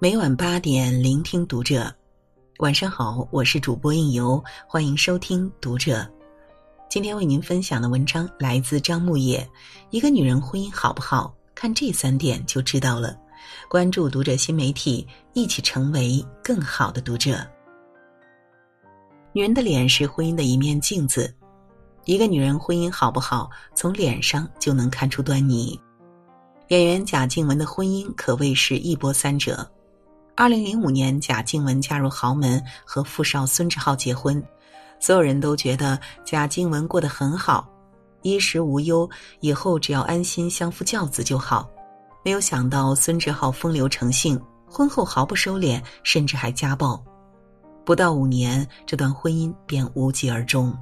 每晚八点，聆听读者。晚上好，我是主播应由，欢迎收听读者。今天为您分享的文章来自张牧野。一个女人婚姻好不好，看这三点就知道了。关注读者新媒体，一起成为更好的读者。女人的脸是婚姻的一面镜子，一个女人婚姻好不好，从脸上就能看出端倪。演员贾静雯的婚姻可谓是一波三折。二零零五年，贾静雯嫁入豪门，和富少孙志浩结婚。所有人都觉得贾静雯过得很好，衣食无忧，以后只要安心相夫教子就好。没有想到孙志浩风流成性，婚后毫不收敛，甚至还家暴。不到五年，这段婚姻便无疾而终。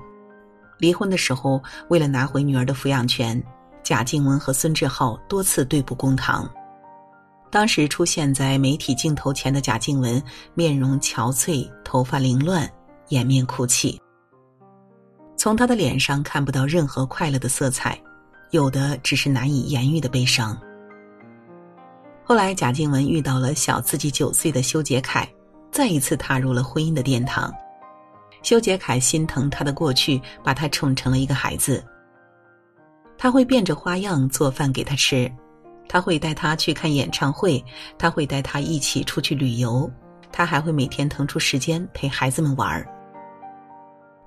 离婚的时候，为了拿回女儿的抚养权，贾静雯和孙志浩多次对簿公堂。当时出现在媒体镜头前的贾静雯，面容憔悴，头发凌乱，掩面哭泣。从她的脸上看不到任何快乐的色彩，有的只是难以言喻的悲伤。后来，贾静雯遇到了小自己九岁的修杰楷，再一次踏入了婚姻的殿堂。修杰楷心疼她的过去，把她宠成了一个孩子。他会变着花样做饭给她吃。他会带她去看演唱会，他会带她一起出去旅游，他还会每天腾出时间陪孩子们玩。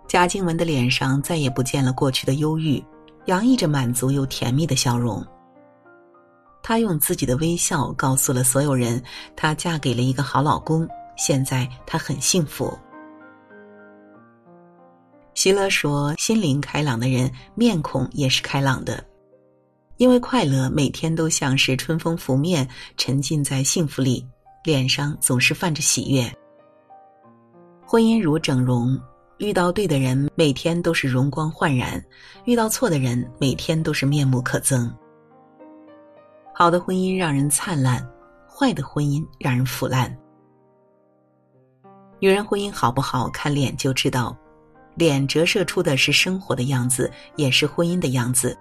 贾静雯的脸上再也不见了过去的忧郁，洋溢着满足又甜蜜的笑容。她用自己的微笑告诉了所有人，她嫁给了一个好老公，现在她很幸福。席勒说：“心灵开朗的人，面孔也是开朗的。”因为快乐每天都像是春风拂面，沉浸在幸福里，脸上总是泛着喜悦。婚姻如整容，遇到对的人，每天都是容光焕然；遇到错的人，每天都是面目可憎。好的婚姻让人灿烂，坏的婚姻让人腐烂。女人婚姻好不好，看脸就知道，脸折射出的是生活的样子，也是婚姻的样子。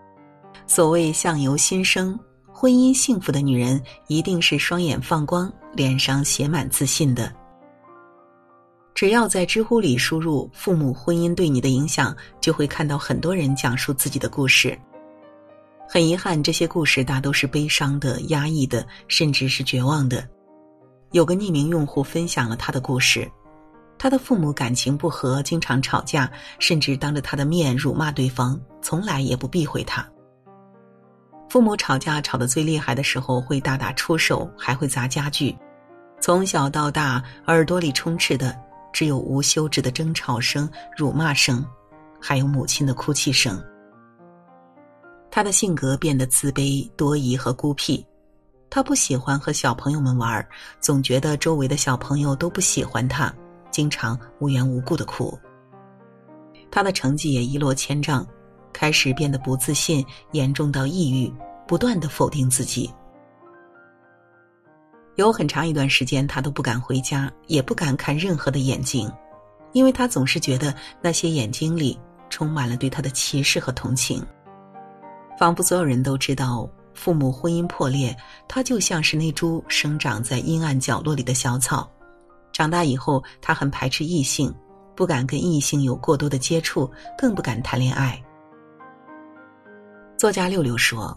所谓相由心生，婚姻幸福的女人一定是双眼放光、脸上写满自信的。只要在知乎里输入“父母婚姻对你的影响”，就会看到很多人讲述自己的故事。很遗憾，这些故事大都是悲伤的、压抑的，甚至是绝望的。有个匿名用户分享了他的故事：他的父母感情不和，经常吵架，甚至当着他的面辱骂对方，从来也不避讳他。父母吵架吵得最厉害的时候，会大打出手，还会砸家具。从小到大，耳朵里充斥的只有无休止的争吵声、辱骂声，还有母亲的哭泣声。他的性格变得自卑、多疑和孤僻。他不喜欢和小朋友们玩，总觉得周围的小朋友都不喜欢他，经常无缘无故的哭。他的成绩也一落千丈。开始变得不自信，严重到抑郁，不断的否定自己。有很长一段时间，他都不敢回家，也不敢看任何的眼睛，因为他总是觉得那些眼睛里充满了对他的歧视和同情。仿佛所有人都知道，父母婚姻破裂，他就像是那株生长在阴暗角落里的小草。长大以后，他很排斥异性，不敢跟异性有过多的接触，更不敢谈恋爱。作家六六说：“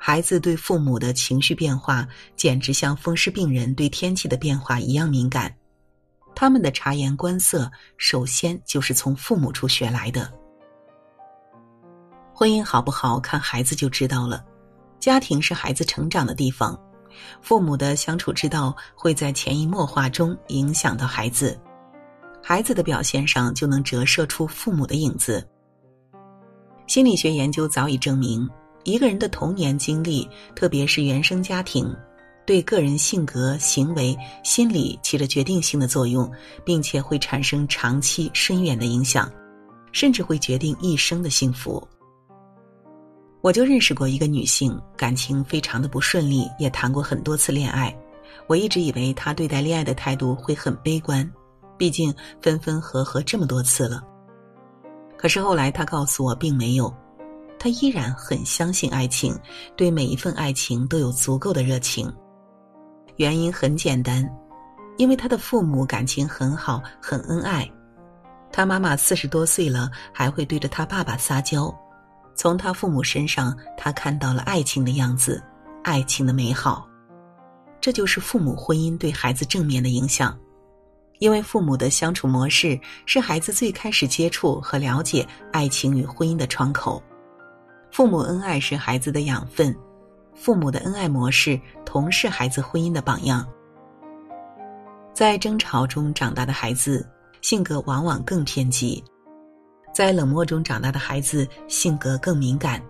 孩子对父母的情绪变化，简直像风湿病人对天气的变化一样敏感。他们的察言观色，首先就是从父母处学来的。婚姻好不好，看孩子就知道了。家庭是孩子成长的地方，父母的相处之道会在潜移默化中影响到孩子，孩子的表现上就能折射出父母的影子。”心理学研究早已证明，一个人的童年经历，特别是原生家庭，对个人性格、行为、心理起着决定性的作用，并且会产生长期深远的影响，甚至会决定一生的幸福。我就认识过一个女性，感情非常的不顺利，也谈过很多次恋爱。我一直以为她对待恋爱的态度会很悲观，毕竟分分合合这么多次了。可是后来，他告诉我，并没有，他依然很相信爱情，对每一份爱情都有足够的热情。原因很简单，因为他的父母感情很好，很恩爱。他妈妈四十多岁了，还会对着他爸爸撒娇。从他父母身上，他看到了爱情的样子，爱情的美好。这就是父母婚姻对孩子正面的影响，因为父母的相处模式是孩子最开始接触和了解爱情与婚姻的窗口。父母恩爱是孩子的养分，父母的恩爱模式同是孩子婚姻的榜样。在争吵中长大的孩子。性格往往更偏激，在冷漠中长大的孩子性格更敏感，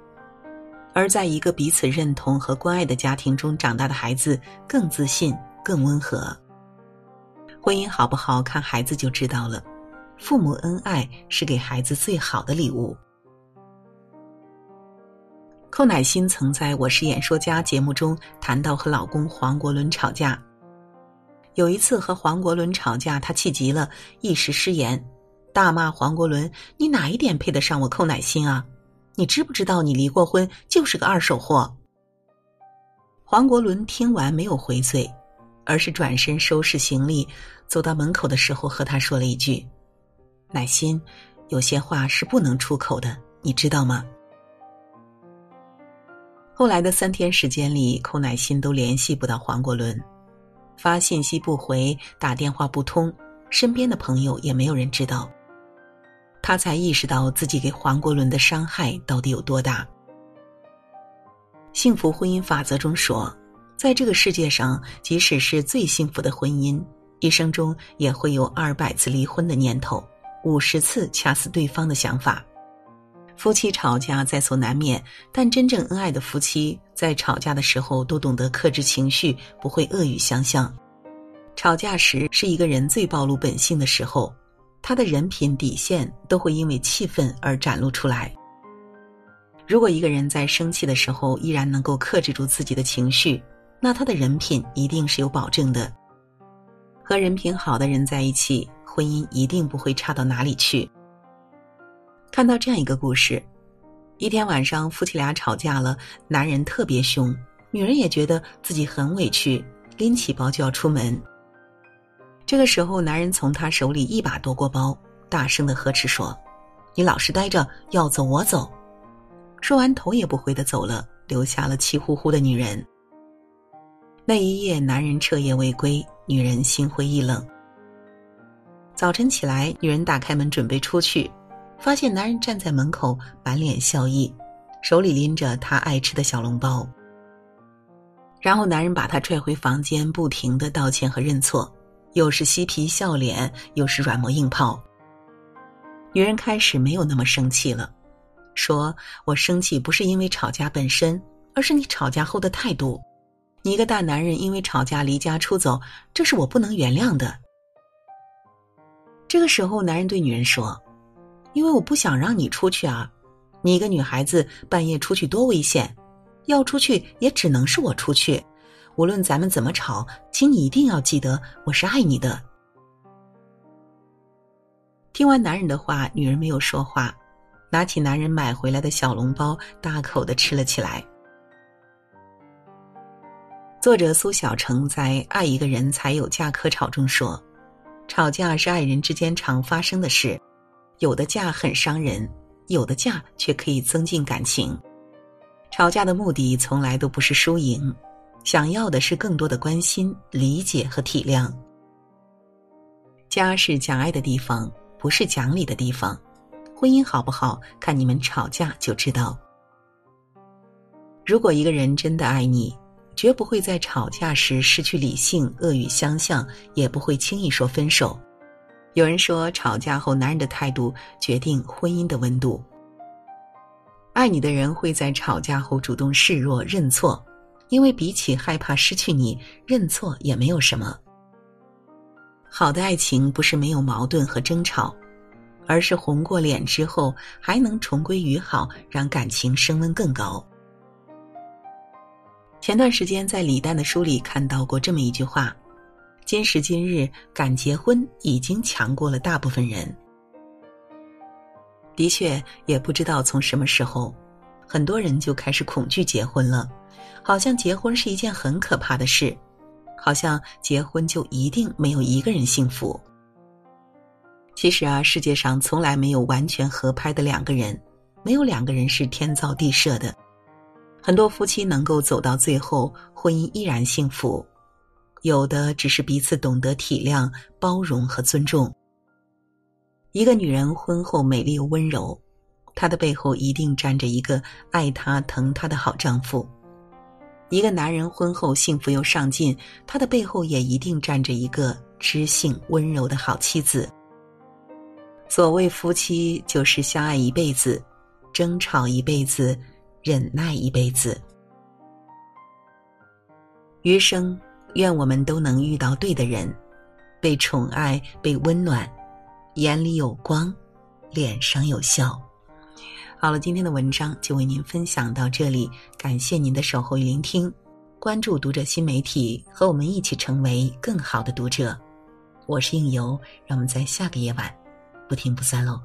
而在一个彼此认同和关爱的家庭中长大的孩子更自信、更温和。婚姻好不好看孩子就知道了，父母恩爱是给孩子最好的礼物。寇乃馨曾在我是演说家节目中谈到和老公黄国伦吵架。有一次和黄国伦吵架，他气急了，一时失言，大骂黄国伦：“你哪一点配得上我寇乃馨啊？你知不知道你离过婚，就是个二手货？”黄国伦听完没有回嘴，而是转身收拾行李，走到门口的时候和他说了一句：“乃心，有些话是不能出口的，你知道吗？”后来的三天时间里，寇乃馨都联系不到黄国伦。发信息不回，打电话不通，身边的朋友也没有人知道。他才意识到自己给黄国伦的伤害到底有多大。幸福婚姻法则中说，在这个世界上，即使是最幸福的婚姻，一生中也会有二百次离婚的念头，五十次掐死对方的想法。夫妻吵架在所难免，但真正恩爱的夫妻在吵架的时候都懂得克制情绪，不会恶语相向。吵架时是一个人最暴露本性的时候，他的人品底线都会因为气愤而展露出来。如果一个人在生气的时候依然能够克制住自己的情绪，那他的人品一定是有保证的。和人品好的人在一起，婚姻一定不会差到哪里去。看到这样一个故事：一天晚上，夫妻俩吵架了，男人特别凶，女人也觉得自己很委屈，拎起包就要出门。这个时候，男人从她手里一把夺过包，大声的呵斥说：“你老实待着，要走我走。”说完，头也不回的走了，留下了气呼呼的女人。那一夜，男人彻夜未归，女人心灰意冷。早晨起来，女人打开门准备出去。发现男人站在门口，满脸笑意，手里拎着他爱吃的小笼包。然后男人把她拽回房间，不停的道歉和认错，又是嬉皮笑脸，又是软磨硬泡。女人开始没有那么生气了，说：“我生气不是因为吵架本身，而是你吵架后的态度。你一个大男人因为吵架离家出走，这是我不能原谅的。”这个时候，男人对女人说。因为我不想让你出去啊，你一个女孩子半夜出去多危险，要出去也只能是我出去。无论咱们怎么吵，请你一定要记得我是爱你的。听完男人的话，女人没有说话，拿起男人买回来的小笼包，大口的吃了起来。作者苏小成在《爱一个人才有架可吵》中说：“吵架是爱人之间常发生的事。”有的架很伤人，有的架却可以增进感情。吵架的目的从来都不是输赢，想要的是更多的关心、理解和体谅。家是讲爱的地方，不是讲理的地方。婚姻好不好，看你们吵架就知道。如果一个人真的爱你，绝不会在吵架时失去理性、恶语相向，也不会轻易说分手。有人说，吵架后男人的态度决定婚姻的温度。爱你的人会在吵架后主动示弱认错，因为比起害怕失去你，认错也没有什么。好的爱情不是没有矛盾和争吵，而是红过脸之后还能重归于好，让感情升温更高。前段时间在李诞的书里看到过这么一句话。今时今日，敢结婚已经强过了大部分人。的确，也不知道从什么时候，很多人就开始恐惧结婚了，好像结婚是一件很可怕的事，好像结婚就一定没有一个人幸福。其实啊，世界上从来没有完全合拍的两个人，没有两个人是天造地设的。很多夫妻能够走到最后，婚姻依然幸福，有的只是彼此懂得体谅、包容和尊重。一个女人婚后美丽又温柔，她的背后一定站着一个爱她、疼她的好丈夫。一个男人婚后幸福又上进，他的背后也一定站着一个知性温柔的好妻子。所谓夫妻，就是相爱一辈子，争吵一辈子，忍耐一辈子。余生，愿我们都能遇到对的人，被宠爱，被温暖，眼里有光，脸上有笑。好了，今天的文章就为您分享到这里，感谢您的守候与聆听。关注读者新媒体，和我们一起成为更好的读者。我是应由，让我们在下个夜晚不听不散喽。